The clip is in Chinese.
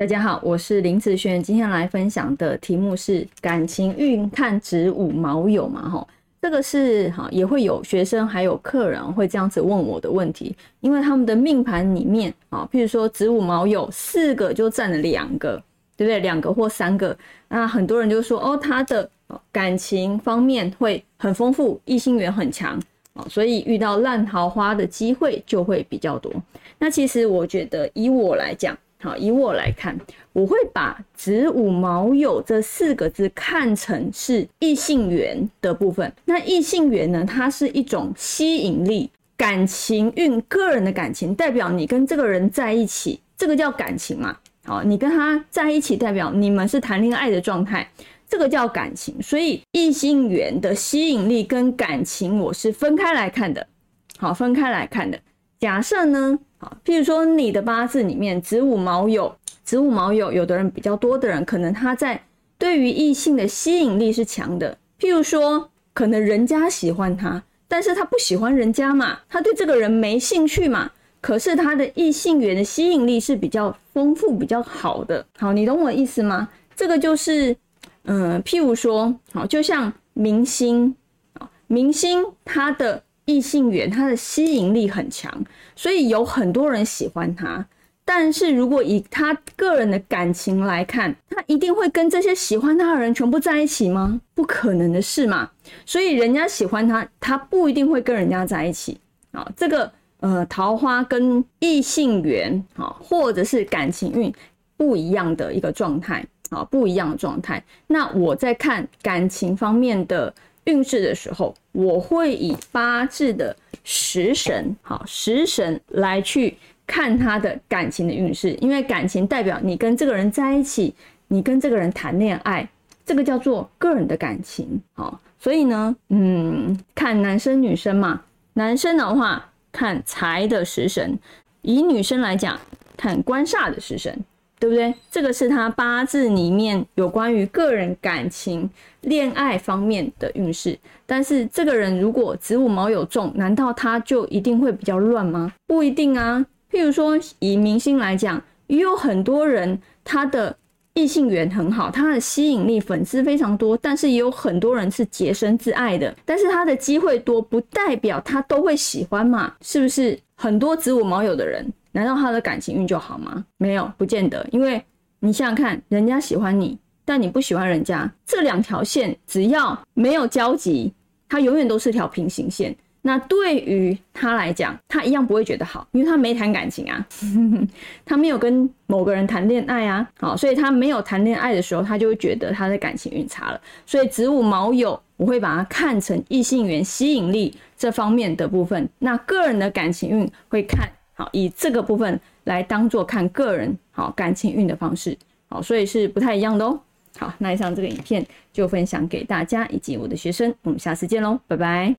大家好，我是林子轩，今天来分享的题目是感情运看子午卯酉嘛，哈，这个是哈也会有学生还有客人会这样子问我的问题，因为他们的命盘里面啊，譬如说子午卯酉四个就占了两个，对不对？两个或三个，那很多人就说哦，他的感情方面会很丰富，异性缘很强，所以遇到烂桃花的机会就会比较多。那其实我觉得以我来讲。好，以我来看，我会把子午卯酉这四个字看成是异性缘的部分。那异性缘呢，它是一种吸引力、感情运、个人的感情，代表你跟这个人在一起，这个叫感情嘛。好，你跟他在一起，代表你们是谈恋爱的状态，这个叫感情。所以异性缘的吸引力跟感情，我是分开来看的。好，分开来看的。假设呢？好，譬如说你的八字里面子午卯酉，子午卯酉，有的人比较多的人，可能他在对于异性的吸引力是强的。譬如说，可能人家喜欢他，但是他不喜欢人家嘛，他对这个人没兴趣嘛。可是他的异性缘的吸引力是比较丰富、比较好的。好，你懂我意思吗？这个就是，嗯，譬如说，好，就像明星，明星他的。异性缘，他的吸引力很强，所以有很多人喜欢他。但是如果以他个人的感情来看，他一定会跟这些喜欢他的人全部在一起吗？不可能的事嘛。所以人家喜欢他，他不一定会跟人家在一起啊。这个呃，桃花跟异性缘啊，或者是感情运不一样的一个状态啊，不一样的状态。那我在看感情方面的。运势的时候，我会以八字的食神，好食神来去看他的感情的运势，因为感情代表你跟这个人在一起，你跟这个人谈恋爱，这个叫做个人的感情，好，所以呢，嗯，看男生女生嘛，男生的话看财的食神，以女生来讲看官煞的食神。对不对？这个是他八字里面有关于个人感情、恋爱方面的运势。但是这个人如果子午卯酉重，难道他就一定会比较乱吗？不一定啊。譬如说以明星来讲，也有很多人他的异性缘很好，他的吸引力、粉丝非常多，但是也有很多人是洁身自爱的。但是他的机会多，不代表他都会喜欢嘛？是不是？很多子午卯酉的人。难道他的感情运就好吗？没有，不见得。因为你想想看，人家喜欢你，但你不喜欢人家，这两条线只要没有交集，它永远都是条平行线。那对于他来讲，他一样不会觉得好，因为他没谈感情啊，他没有跟某个人谈恋爱啊，好，所以他没有谈恋爱的时候，他就会觉得他的感情运差了。所以子午卯酉，我会把它看成异性缘吸引力这方面的部分。那个人的感情运会看。好，以这个部分来当做看个人好感情运的方式，好，所以是不太一样的哦。好，那以上这个影片就分享给大家以及我的学生，我们下次见喽，拜拜。